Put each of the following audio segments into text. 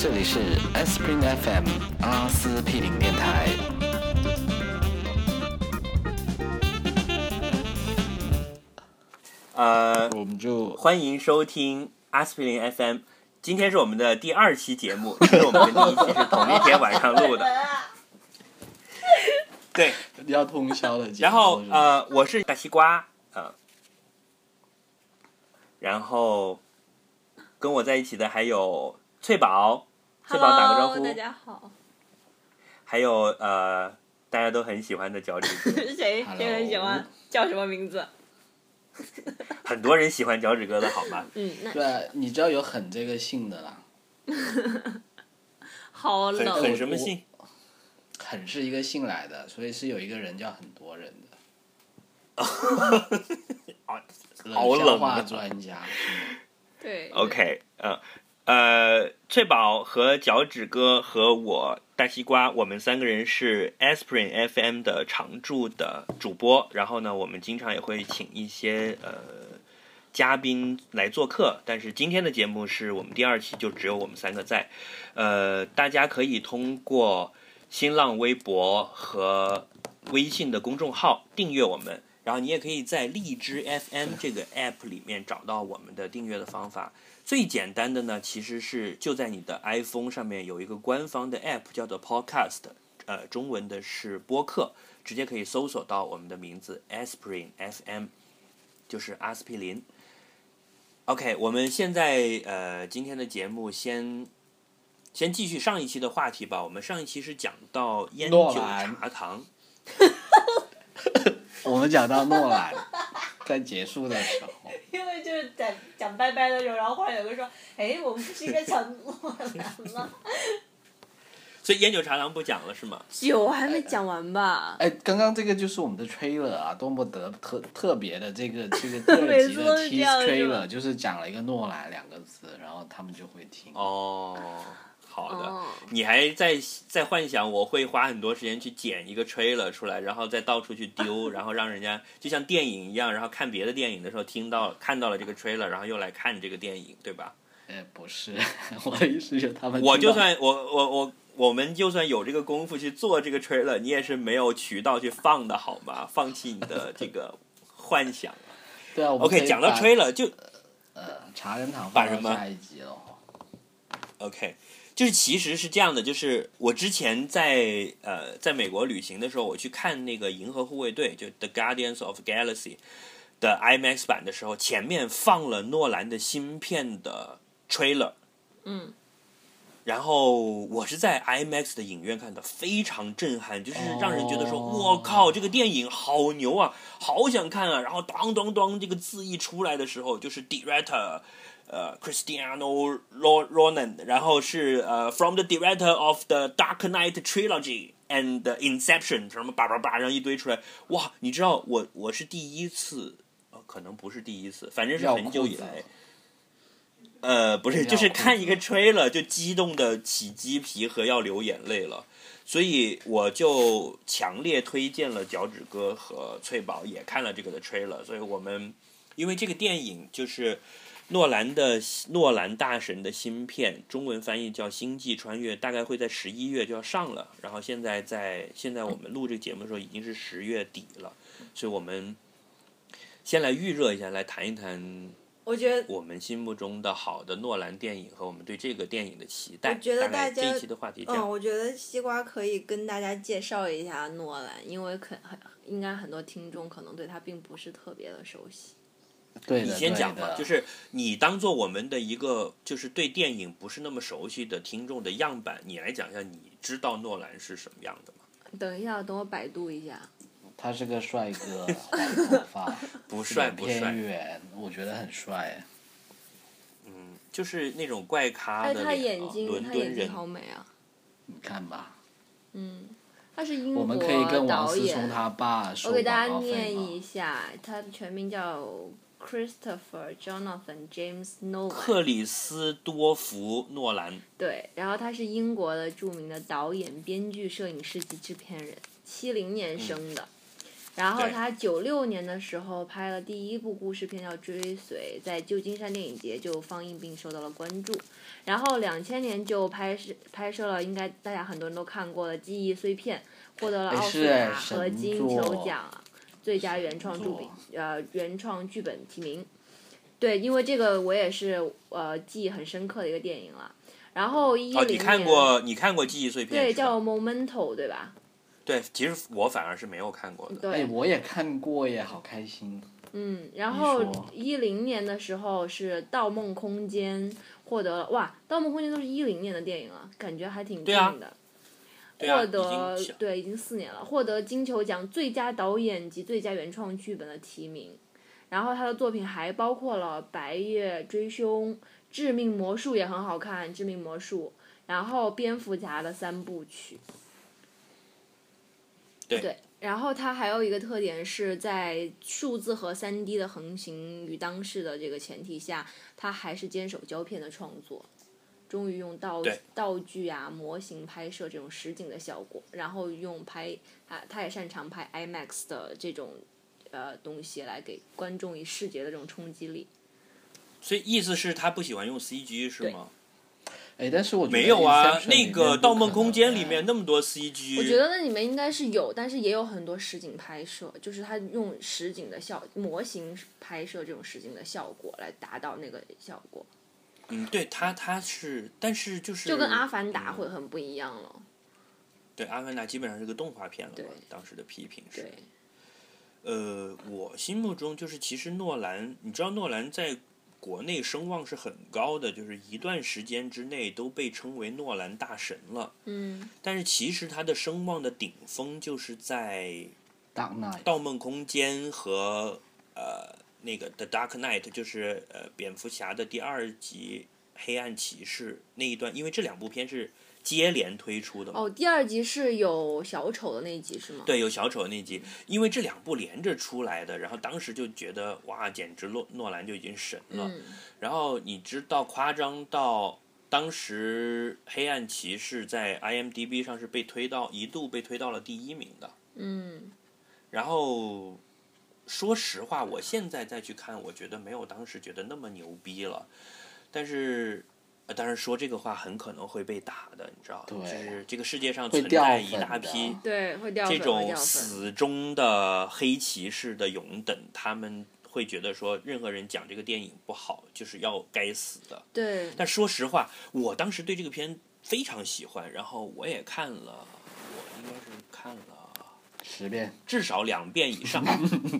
这里是 Spring FM 阿司匹林电台。呃，我们就欢迎收听阿司匹林 FM。今天是我们的第二期节目，因为我们的第一期是同一天晚上录的。对，要通宵的节目。然后，呃，我是大西瓜，呃，然后跟我在一起的还有翠宝，翠宝打个招 Hello，呼大，家好。还有呃，大家都很喜欢的脚趾哥，是 谁谁很喜欢？叫什么名字？很多人喜欢脚趾哥的好吗？嗯，那对啊，你知道有很这个姓的啦，好冷很冷。什么姓？很是一个姓来的，所以是有一个人叫很多人的。好冷笑话啊专家？对。OK，呃，呃，翠宝和脚趾哥和我大西瓜，我们三个人是 Asprin FM 的常驻的主播。然后呢，我们经常也会请一些呃嘉宾来做客。但是今天的节目是我们第二期，就只有我们三个在。呃，大家可以通过新浪微博和微信的公众号订阅我们。然后你也可以在荔枝 FM 这个 app 里面找到我们的订阅的方法。最简单的呢，其实是就在你的 iPhone 上面有一个官方的 app 叫做 Podcast，呃，中文的是播客，直接可以搜索到我们的名字 Aspirin FM，就是阿司匹林。OK，我们现在呃今天的节目先先继续上一期的话题吧。我们上一期是讲到烟酒茶糖，我们讲到诺兰，在结束的时候，因为就是在讲拜拜的时候，然后忽然有个说：“哎，我们不是应该讲诺兰吗所以烟酒茶糖不讲了是吗？？”酒还没讲完吧？哎，刚刚这个就是我们的 trailer 啊，多么得特特别的这个这个 第二每集的次都是这 tease 样是吧 trailer，就是讲了一个诺兰两个字，然后他们就会听。哦，好的。哦，你还在在幻想我会花很多时间去剪一个 trailer 出来，然后再到处去丢，然后让人家就像电影一样，然后看别的电影的时候听到看到了这个 trailer，然后又来看这个电影，对吧？哎，不是，我的意思是他们我就算我我我我们就算有这个功夫去做这个 trailer，你也是没有渠道去放的好吗？放弃你的这个幻想。对啊，我 OK，讲到把 trailer 就呃茶人堂把什么放到下一集了哦。OK，就是其实是这样的，就是我之前在呃在美国旅行的时候，我去看那个《银河护卫队》就《The Guardians of Galaxy》的 IMAX 版的时候，前面放了诺兰的新片的 trailer，嗯，然后我是在 IMAX 的影院看的，非常震撼，就是让人觉得说，哦我靠，这个电影好牛啊，好想看啊！然后当当当，这个字一出来的时候，就是 director。呃，Cristiano Ro- Ronan，然后是呃，from the director of the Dark Knight trilogy and Inception，什么叭叭叭，然后一堆出来，哇！你知道我我是第一次，呃，可能不是第一次，反正是很久以来，呃，不是，就是看一个 trailer 就激动的起鸡皮和要流眼泪了，所以我就强烈推荐了脚趾哥和翠宝也看了这个的 trailer，所以我们因为这个电影就是诺兰的诺兰大神的新片，中文翻译叫《星际穿越》，大概会在十一月就要上了，然后现在在现在我们录这个节目的时候已经是十月底了，所以我们先来预热一下，来谈一谈我觉得我们心目中的好的诺兰电影和我们对这个电影的期待。我觉得大家这一期的话题嗯，我觉得西瓜可以跟大家介绍一下诺兰，因为可很应该很多听众可能对他并不是特别的熟悉。你对你，先讲吧，就是你当做我们的一个就是对电影不是那么熟悉的听众的样板，你来讲一下，你知道诺兰是什么样的吗？等一下，等我百度一下。他是个帅哥，白头发，不帅不帅，圆，我觉得很帅。嗯，就是那种怪咖哎，他的脸啊眼睛，他伦敦人。眼睛好美啊。你看吧，嗯，他是英国我们可以跟王导演。思聪他爸收我给大家念一下，他的全名叫 Christopher Jonathan James 克 Nolan。里斯多弗·诺兰，对，然后他是英国的著名的导演、编剧、摄影师及制片人，七零年生的。然后他九六年的时候拍了第一部故事片叫《追随》，在旧金山电影节就放映并受到了关注。然后两千年就拍摄拍摄了，应该大家很多人都看过的《记忆碎片》，获得了哎奥斯卡和金球奖最佳原创剧本呃原创剧本提名。对，因为这个我也是呃记忆很深刻的一个电影了。然后一哦，零年、你看过你看过记忆碎片对叫 Momento 对吧？对，其实我反而是没有看过的。对，哎，我也看过耶，好开心。嗯，然后说一零年的时候是《盗梦空间》获得了哇，《盗梦空间》都是一零年的电影了，感觉还挺近的。对啊，获得对已经四年了，获得金球奖最佳导演及最佳原创剧本的提名。然后他的作品还包括了《白夜追凶》《致命魔术》也很好看，《致命魔术》，然后蝙蝠侠的三部曲。对然后它还有一个特点是在数字和三 D 的横行于当世的这个前提下，它还是坚守胶片的创作，终于用道道具啊、模型拍摄这种实景的效果，然后用拍啊，他也擅长拍 IMAX 的这种呃东西来给观众以视觉的这种冲击力。所以意思是他不喜欢用 CG 是吗？哎，但是我觉得没有啊那个《盗梦空间》里面那么多 CG，我觉得那里面应该是有，但是也有很多实景拍摄，就是他用实景的效模型拍摄这种实景的效果来达到那个效果，嗯，对他他是，但是就是就跟《阿凡达》嗯会很不一样了。对《阿凡达》基本上是个动画片了嘛，当时的批评是。呃，我心目中就是其实诺兰，你知道诺兰在国内声望是很高的，就是一段时间之内都被称为诺兰大神了。嗯，但是其实他的声望的顶峰就是在《Dark Knight，盗梦空间》和呃那个《The Dark Knight》，就是呃蝙蝠侠的第二集《黑暗骑士》那一段，因为这两部片是接连推出的。哦，第二集是有小丑的那一集是吗？对，有小丑那集，因为这两部连着出来的，然后当时就觉得哇，简直诺诺兰就已经神了。嗯，然后你知道夸张到当时《黑暗骑士》在 IMDB 上是被推到一度被推到了第一名的。嗯，然后说实话，我现在再去看，我觉得没有当时觉得那么牛逼了。但是，呃当然说这个话很可能会被打的，你知道，就是这个世界上存在一大批对，会掉粉，会这种。死忠的黑骑士的勇等，他们会觉得说，任何人讲这个电影不好，就是要该死的。对，但说实话，我当时对这个片非常喜欢，然后我也看了，我应该是看了十遍，至少两遍以上，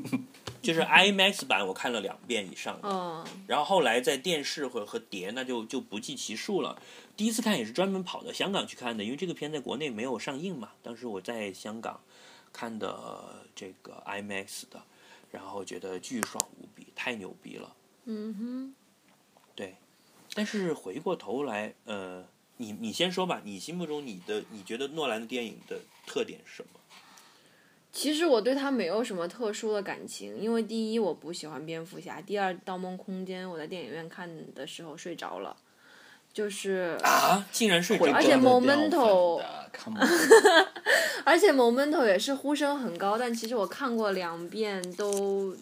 就是 IMAX 版我看了两遍以上，嗯，然后后来在电视和和碟那就就不计其数了。第一次看也是专门跑到香港去看的，因为这个片在国内没有上映嘛。当时我在香港看的这个 IMAX 的，然后觉得巨爽无比，太牛逼了。嗯哼。对，但是回过头来，呃，你你先说吧，你心目中你的你觉得诺兰的电影的特点是什么？其实我对他没有什么特殊的感情，因为第一我不喜欢蝙蝠侠，第二《盗梦空间》我在电影院看的时候睡着了，就是啊，竟然睡着而且了。Momento Come on，而且 Momento 也是呼声很高，但其实我看过两遍都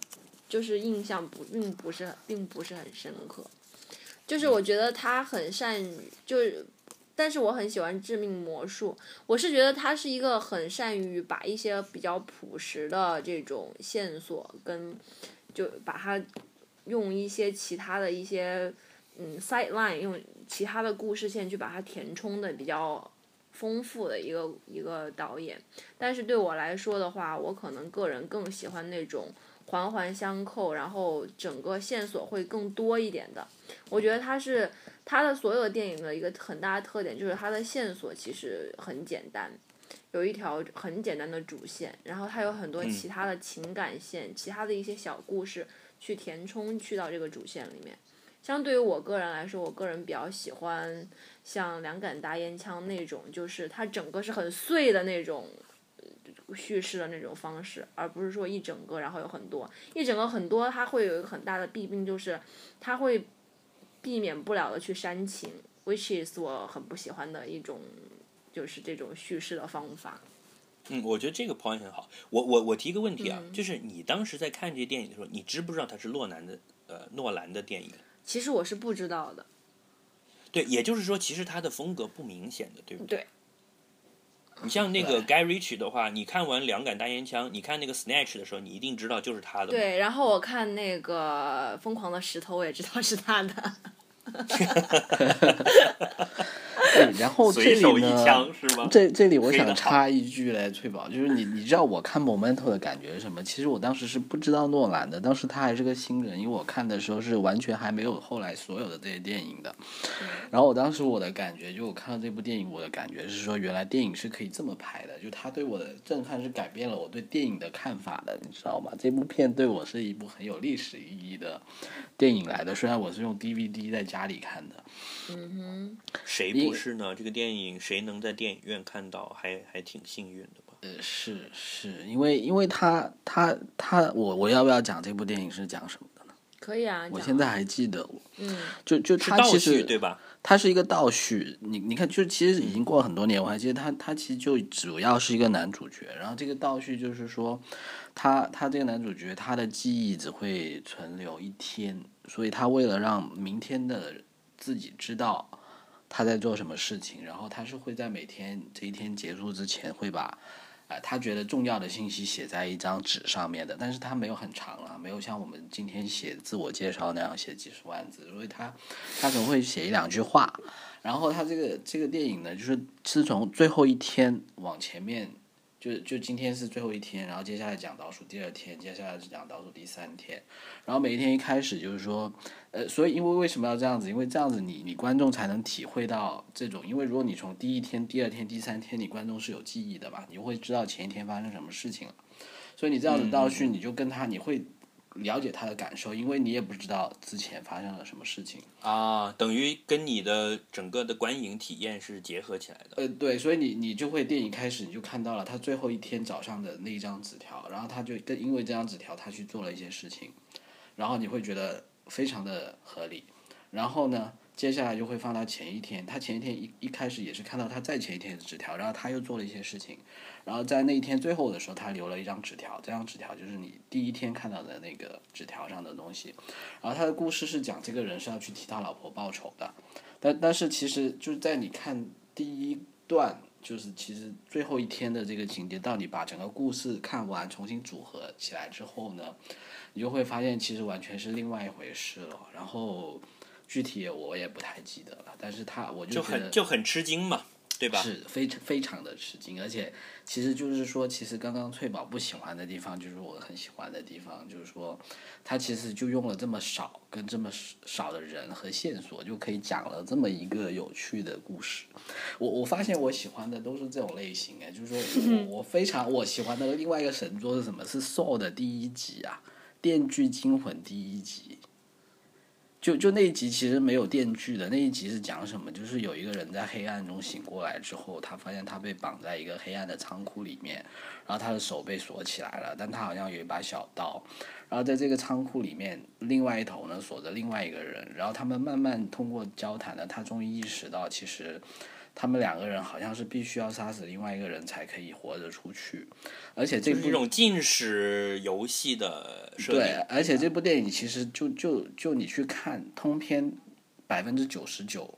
就是印象不并不是并不是很深刻，就是我觉得他很善于就是。但是我很喜欢《致命魔术》，我是觉得他是一个很善于把一些比较朴实的这种线索跟，就把它用一些其他的一些嗯 side line 用其他的故事线去把它填充的比较丰富的一个一个导演。但是对我来说的话，我可能个人更喜欢那种环环相扣，然后整个线索会更多一点的。我觉得它是它的所有的电影的一个很大的特点，就是它的线索其实很简单，有一条很简单的主线，然后它有很多嗯其他的情感线、其他的一些小故事去填充去到这个主线里面。相对于我个人来说，我个人比较喜欢像两杆大烟枪那种，就是它整个是很碎的那种呃叙事的那种方式，而不是说一整个然后有很多一整个很多，它会有一个很大的弊病，就是它会避免不了的去煽情，which is 我很不喜欢的一种，就是这种叙事的方法。嗯，我觉得这个 point 很好。我我我提一个问题啊，嗯就是你当时在看这些电影的时候，你知不知道它是诺兰的呃诺兰的电影？其实我是不知道的。对，也就是说，其实他的风格不明显的，对不对？对。你像那个 Guy Ritchie 的话，你看完《两杆大烟枪》，你看那个 Snatch 的时候，你一定知道就是他的。。对，然后我看那个《疯狂的石头》，我也知道是他的。对，然后这里呢？这这里我想插一句嘞，翠宝，就是你你知道我看 Momento 的感觉是什么？其实我当时是不知道诺兰的，当时他还是个新人，因为我看的时候是完全还没有后来所有的这些电影的。然后我当时我的感觉，就我看到这部电影，我的感觉是说，原来电影是可以这么拍的，就他对我的震撼是改变了我对电影的看法的，你知道吗？这部片对我是一部很有历史意义的电影来的，虽然我是用 DVD 在家里看的。嗯哼谁不是呢？这个电影谁能在电影院看到，还还挺幸运的吧？呃，是是，因为因为他他他，我我要不要讲这部电影是讲什么的呢？可以啊。我现在还记得，嗯就就是他倒其实叙对吧？它是一个倒叙，你你看，就其实已经过了很多年，我还记得他他其实就主要是一个男主角，然后这个倒叙就是说，他他这个男主角他的记忆只会存留一天，所以他为了让明天的自己知道他在做什么事情，然后他是会在每天这一天结束之前会把。呃，他觉得重要的信息写在一张纸上面的，但是他没有很长啊，没有像我们今天写自我介绍那样写几十万字，所以他他可能会写一两句话，然后他这个这个电影呢，就是是从最后一天往前面，就就今天是最后一天，然后接下来讲倒数第二天，接下来是讲倒数第三天，然后每一天一开始就是说，呃，所以因为为什么要这样子？因为这样子你你观众才能体会到这种，因为如果你从第一天、第二天、第三天，你观众是有记忆的吧，你会知道前一天发生什么事情了，所以你这样子倒叙，你就跟他你会了解他的感受，因为你也不知道之前发生了什么事情。啊，等于跟你的整个的观影体验是结合起来的。呃，对，所以你你就会电影开始你就看到了他最后一天早上的那一张纸条，然后他就跟因为这张纸条他去做了一些事情，然后你会觉得非常的合理，然后呢，接下来就会放到前一天，他前一天一一开始也是看到他在前一天的纸条，然后他又做了一些事情，然后在那一天最后的时候，他留了一张纸条，这张纸条就是你第一天看到的那个纸条上的东西，然后他的故事是讲这个人是要去替他老婆报仇的，但但是其实就是在你看第一段，就是其实最后一天的这个情节，到你把整个故事看完，重新组合起来之后呢，你就会发现其实完全是另外一回事了。然后具体我也不太记得了，但是他我就觉得很就很吃惊嘛，对吧？是非常非常的吃惊，而且其实就是说，其实刚刚翠宝不喜欢的地方，就是我很喜欢的地方，就是说，他其实就用了这么少跟这么少的人和线索，就可以讲了这么一个有趣的故事。我我发现我喜欢的都是这种类型哎，就是说我 我非常我喜欢的另外一个神作是什么？是《Saw》的第一集啊，《电锯惊魂》第一集。就就那一集其实没有电锯的，那一集是讲什么？就是有一个人在黑暗中醒过来之后，他发现他被绑在一个黑暗的仓库里面，然后他的手被锁起来了，但他好像有一把小刀，然后在这个仓库里面，另外一头呢锁着另外一个人，然后他们慢慢通过交谈呢，他终于意识到其实。他们两个人好像是必须要杀死另外一个人才可以活着出去，而且这部就是一种禁史游戏的设定。对，而且这部电影其实就就就你去看通篇，百分之九十九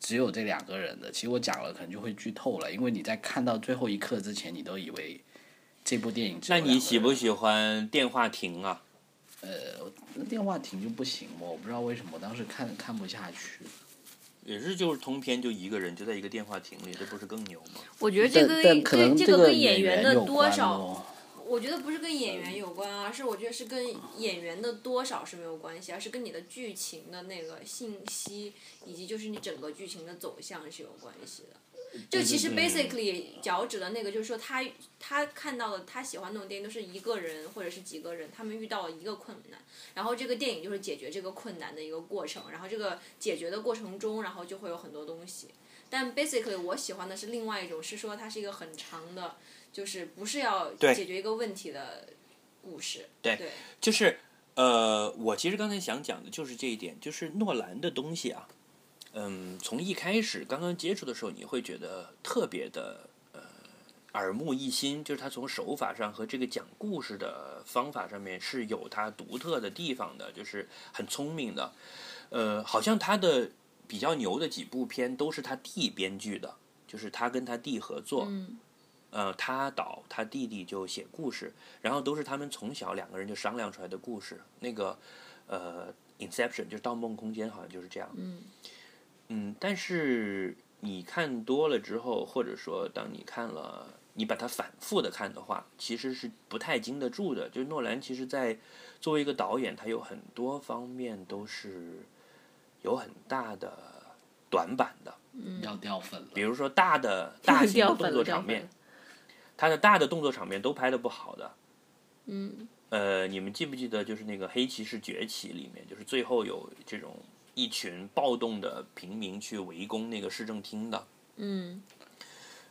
只有这两个人的。其实我讲了可能就会剧透了，因为你在看到最后一刻之前，你都以为这部电影那你喜不喜欢电话亭啊？那电话亭就不行嘛？我不知道为什么，我当时看看不下去。也是就是通篇就一个人就在一个电话亭里，这不是更牛吗？我觉得这个但但可能这个跟演员的多少，哦我觉得不是跟演员有关啊，而是我觉得是跟演员的多少是没有关系，而是跟你的剧情的那个信息以及就是你整个剧情的走向是有关系的。就其实 basically 脚趾的那个，就是说他他看到的他喜欢那种电影都是一个人或者是几个人，他们遇到了一个困难，然后这个电影就是解决这个困难的一个过程，然后这个解决的过程中，然后就会有很多东西。但 basically 我喜欢的是另外一种，是说它是一个很长的，就是不是要解决一个问题的故事。对对就是呃，我其实刚才想讲的就是这一点，就是诺兰的东西啊，嗯，从一开始刚刚接触的时候，你会觉得特别的呃耳目一新，就是他从手法上和这个讲故事的方法上面是有他独特的地方的，就是很聪明的。呃，好像他的比较牛的几部片都是他弟编剧的，就是他跟他弟合作。嗯呃，他导，他弟弟就写故事，然后都是他们从小两个人就商量出来的故事。那个，呃，《Inception》就是《盗梦空间》，好像就是这样。嗯嗯，但是你看多了之后，或者说当你看了，你把它反复的看的话，其实是不太经得住的。就是诺兰其实在作为一个导演，他有很多方面都是有很大的短板的。要掉粉了。比如说大的大型的动作场面，他的大的动作场面都拍的不好的。嗯呃，你们记不记得就是那个《黑骑士崛起》里面，就是最后有这种一群暴动的平民去围攻那个市政厅的，嗯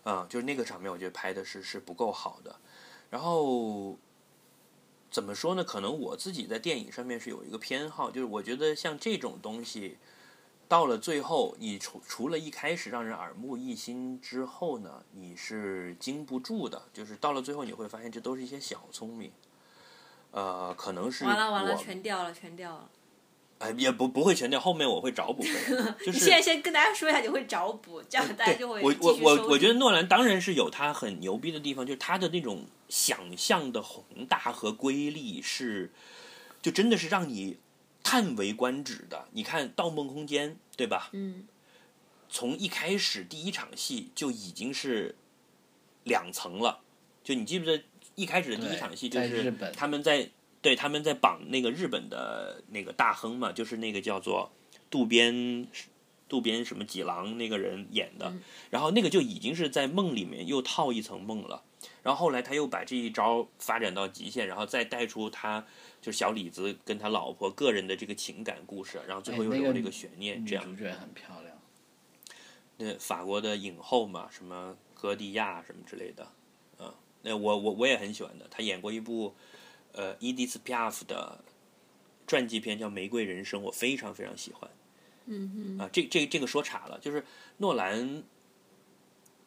啊、就是那个场面，我觉得拍的是是不够好的。然后怎么说呢？可能我自己在电影上面是有一个偏好，就是我觉得像这种东西，到了最后，你除除了一开始让人耳目一新之后呢，你是经不住的。就是到了最后，你会发现这都是一些小聪明。呃，可能是完了完了，全掉了全掉了。哎，也不不会全掉，后面我会找补回来。就是现在先跟大家说一下，你会找补，这样大家对就会我我我继续收听我觉得诺兰当然是有他很牛逼的地方，就是他的那种想象的宏大和瑰丽是，就真的是让你叹为观止的。你看《盗梦空间》，对吧？嗯从一开始第一场戏就已经是两层了，就你记不记得一开始的第一场戏就是在日本他们在对他们在绑那个日本的那个大亨嘛，就是那个叫做渡边渡边什么几郎那个人演的，嗯然后那个就已经是在梦里面又套一层梦了。然后后来他又把这一招发展到极限，然后再带出他就是小李子跟他老婆个人的这个情感故事，然后最后又有这个悬念，这样主角很漂亮。那法国的影后嘛，什么歌蒂亚什么之类的，啊，那我我我也很喜欢的。他演过一部呃 Edith Piaf 的传记片叫《玫瑰人生》，我非常非常喜欢。嗯啊，这这这个说岔了，就是诺兰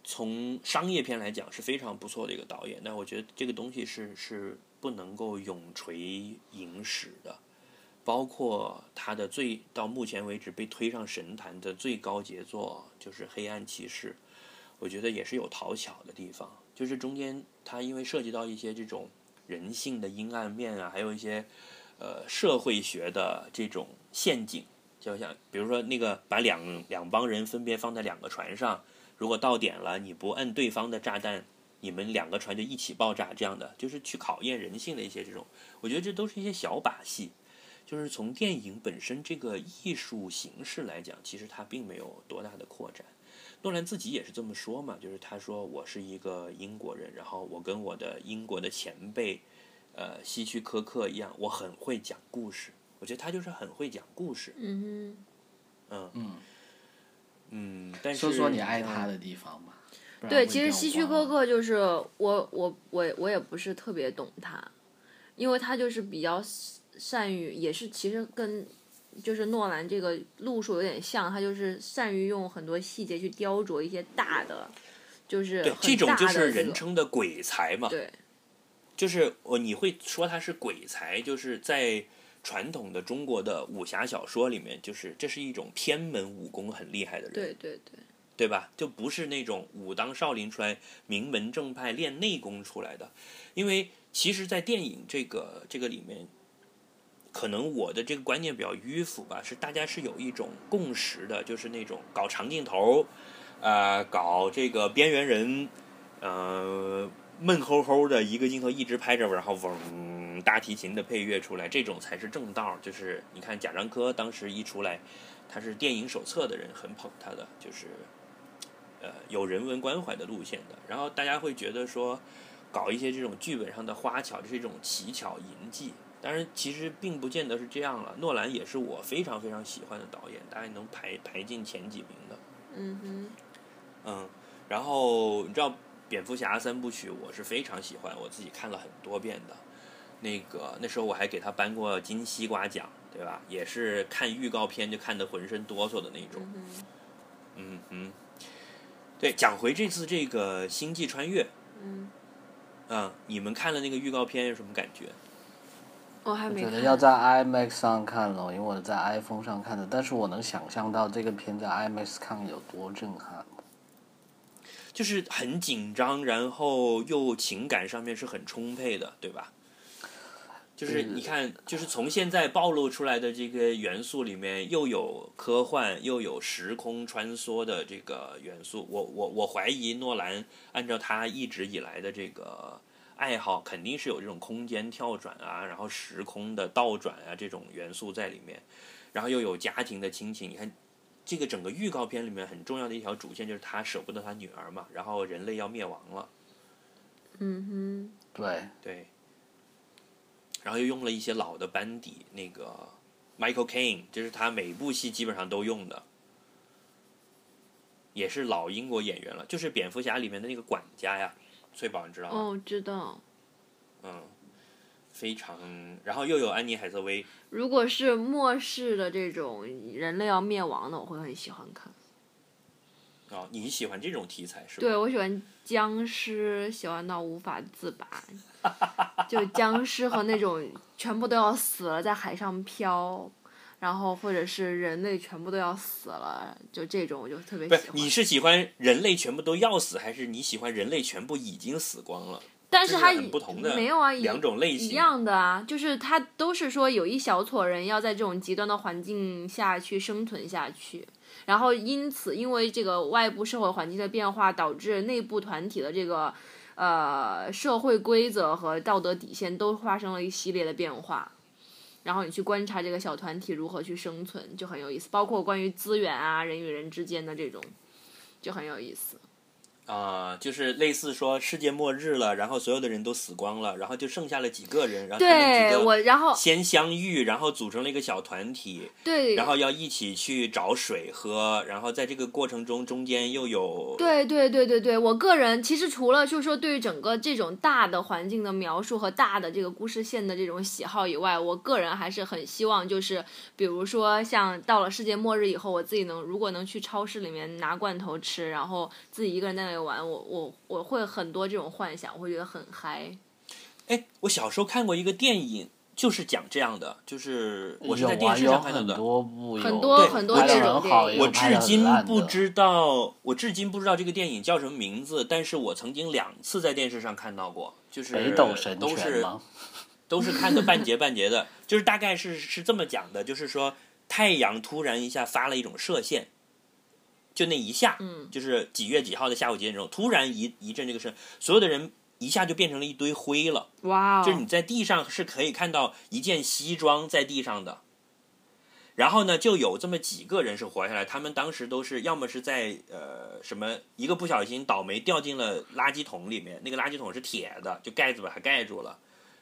从商业片来讲是非常不错的一个导演，但我觉得这个东西是是不能够永垂影史的。包括他的最到目前为止被推上神坛的最高杰作就是《黑暗骑士》，我觉得也是有讨巧的地方，就是中间他因为涉及到一些这种人性的阴暗面啊，还有一些呃社会学的这种陷阱，就像比如说那个把两两帮人分别放在两个船上，如果到点了你不摁对方的炸弹，你们两个船就一起爆炸，这样的就是去考验人性的一些这种，我觉得这都是一些小把戏。就是从电影本身这个艺术形式来讲，其实它并没有多大的扩展。诺兰自己也是这么说嘛，就是他说我是一个英国人，然后我跟我的英国的前辈，呃，希区柯克一样，我很会讲故事。我觉得他就是很会讲故事，嗯嗯嗯，嗯。但是说说你爱嗯他的地方吧。对，其实希区柯克就是我我我我也不是特别懂他，因为他就是比较善于，也是其实跟就是诺兰这个路数有点像，他就是善于用很多细节去雕琢一些大的，就是对，这种就是人称的鬼才嘛。对就是我你会说他是鬼才，就是在传统的中国的武侠小说里面，就是这是一种偏门武功很厉害的人，对对对，对吧？就不是那种武当少林出来名门正派练内功出来的，因为其实，在电影这个这个里面，可能我的这个观念比较迂腐吧，是大家是有一种共识的，就是那种搞长镜头，呃，搞这个边缘人，呃，闷齁齁的一个镜头一直拍着，然后嗡大提琴的配乐出来，这种才是正道。就是你看贾樟柯当时一出来，他是电影手册的人，很捧他的，就是呃有人文关怀的路线的。然后大家会觉得说，搞一些这种剧本上的花巧，这是一种奇巧淫技。当然，其实并不见得是这样了。诺兰也是我非常非常喜欢的导演，大概能排排进前几名的。嗯哼，嗯，然后你知道蝙蝠侠三部曲，我是非常喜欢，我自己看了很多遍的。那个那时候我还给他颁过金西瓜奖，对吧？也是看预告片就看得浑身哆嗦的那种。嗯哼，对，讲回这次这个星际穿越，嗯，嗯，你们看了那个预告片有什么感觉？我还没看。我觉得要在 IMAX 上看了，因为我在 iPhone 上看的，但是我能想象到这个片在 IMAX 看有多震撼。就是很紧张，然后又情感上面是很充沛的，对吧？就是你看，就是从现在暴露出来的这个元素里面，又有科幻，又有时空穿梭的这个元素。我我我怀疑诺兰按照他一直以来的这个爱好，肯定是有这种空间跳转啊，然后时空的倒转啊这种元素在里面，然后又有家庭的亲情。你看。这个整个预告片里面很重要的一条主线就是他舍不得他女儿嘛，然后人类要灭亡了。嗯哼对，对。然后又用了一些老的班底，那个 Michael Caine，这是他每部戏基本上都用的，也是老英国演员了，就是蝙蝠侠里面的那个管家呀，翠宝你知道，吗？哦，知道。嗯，非常，然后又有安妮海瑟薇，如果是末世的这种人类要灭亡的，我会很喜欢看。哦，你喜欢这种题材是吧？对，我喜欢僵尸，喜欢到无法自拔。就僵尸和那种全部都要死了，在海上飘，然后或者是人类全部都要死了，就这种我就特别，喜欢。你是喜欢人类全部都要死，还是你喜欢人类全部已经死光了？但是它很不同的没有啊，两种类型一。样的啊，就是它都是说有一小撮人要在这种极端的环境下去生存下去，然后因此因为这个外部社会环境的变化，导致内部团体的这个呃社会规则和道德底线都发生了一系列的变化。然后你去观察这个小团体如何去生存，就很有意思。包括关于资源啊、人与人之间的这种，就很有意思。啊、就是类似说世界末日了，然后所有的人都死光了，然后就剩下了几个人，然后他们对几个我然后先相遇，然后组成了一个小团体，对，然后要一起去找水喝，然后在这个过程中中间又有对对对对对，我个人其实除了就是说对于整个这种大的环境的描述和大的这个故事线的这种喜好以外，我个人还是很希望就是比如说像到了世界末日以后，我自己能如果能去超市里面拿罐头吃，然后自己一个人在那里玩，我我我会很多这种幻想，我会觉得很嗨。哎，我小时候看过一个电影，就是讲这样的，就是我是在电视上看到的。多部有很多很多这种好，电影我至今不知道，我至今不知道这个电影叫什么名字，但是我曾经两次在电视上看到过，就是北斗神都是拳吗？都是看的半截半截的，就是大概是是这么讲的，就是说太阳突然一下发了一种射线，就那一下，嗯就是几月几号的下午几点钟，突然一一阵这个声，所有的人一下就变成了一堆灰了，哇哦，就是你在地上是可以看到一件西装在地上的。然后呢，就有这么几个人是活下来，他们当时都是要么是在呃什么一个不小心倒霉掉进了垃圾桶里面，那个垃圾桶是铁的，就盖子把它盖住了。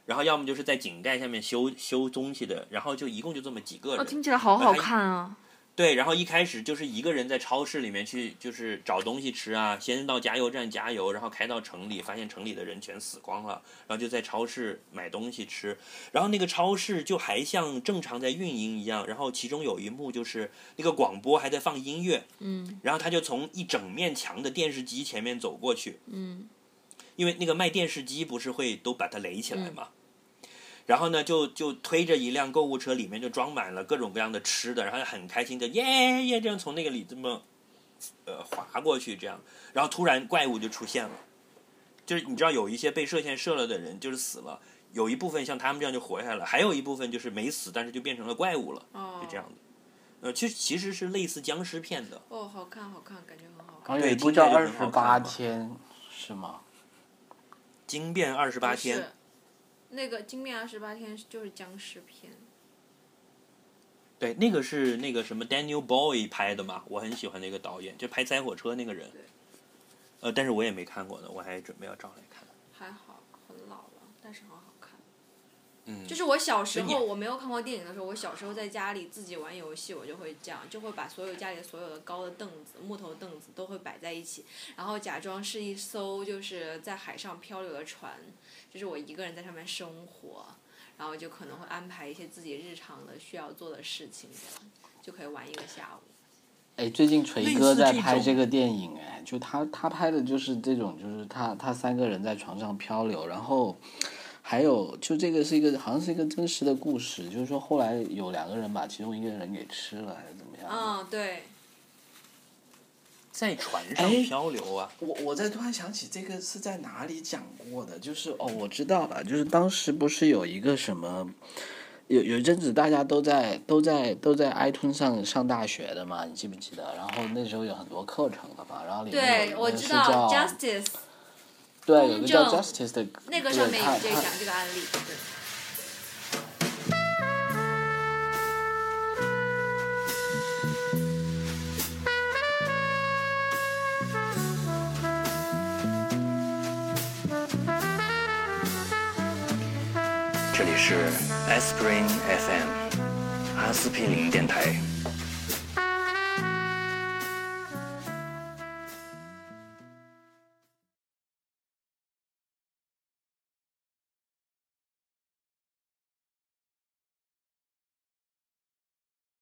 然后要么就是在井盖下面修修东西的，然后就一共就这么几个哦，人。听起来好好看啊！对，然后一开始就是一个人在超市里面去，就是找东西吃啊，先到加油站加油，然后开到城里，发现城里的人全死光了，然后就在超市买东西吃，然后那个超市就还像正常在运营一样，然后其中有一幕就是那个广播还在放音乐，嗯。然后他就从一整面墙的电视机前面走过去，嗯。因为那个卖电视机不是会都把它垒起来嘛，然后呢就就推着一辆购物车，里面就装满了各种各样的吃的，然后就很开心的耶耶这样从那个里这么呃滑过去，这样，然后突然怪物就出现了，就是你知道有一些被射线射了的人就是死了，有一部分像他们这样就活下来了，还有一部分就是没死，但是就变成了怪物了，哦就这样的。呃，其实其实是类似僵尸片的，哦，好看好看，感觉很好然看。后有一部叫《二十八天》，是吗？惊变二十八天。那个《惊变二十八天》就是僵尸片。对，那个是那个什么 Daniel Boy 拍的嘛，我很喜欢那个导演，就拍《灾火车》那个人对。呃，但是我也没看过呢，我还准备要找来看。还好，很老了，但是很好看。嗯，就是我小时候我没有看过电影的时候，我小时候在家里自己玩游戏，我就会这样，就会把所有家里所有的高的凳子、木头凳子都会摆在一起，然后假装是一艘就是在海上漂流的船，就是我一个人在上面生活，然后就可能会安排一些自己日常的需要做的事情，这样就可以玩一个下午。哎，最近锤哥在拍这个电影，哎，就他他拍的就是这种，就是他他三个人在床上漂流，然后还有就这个是一个好像是一个真实的故事，就是说后来有两个人把其中一个人给吃了还是怎么样？嗯，对，在船上哎漂流啊，我我在突然想起这个是在哪里讲过的，就是哦，我知道了，就是当时不是有一个什么，有有一阵子大家都在都在都在 iTunes 上上大学的嘛，你记不记得？然后那时候有很多课程的嘛，然后里面有对一个是我知道叫 Justice 对，有个叫公正 Justice 的，那个上面有这个他讲这个案例，对。这里是 Spring FM 阿司匹林电台，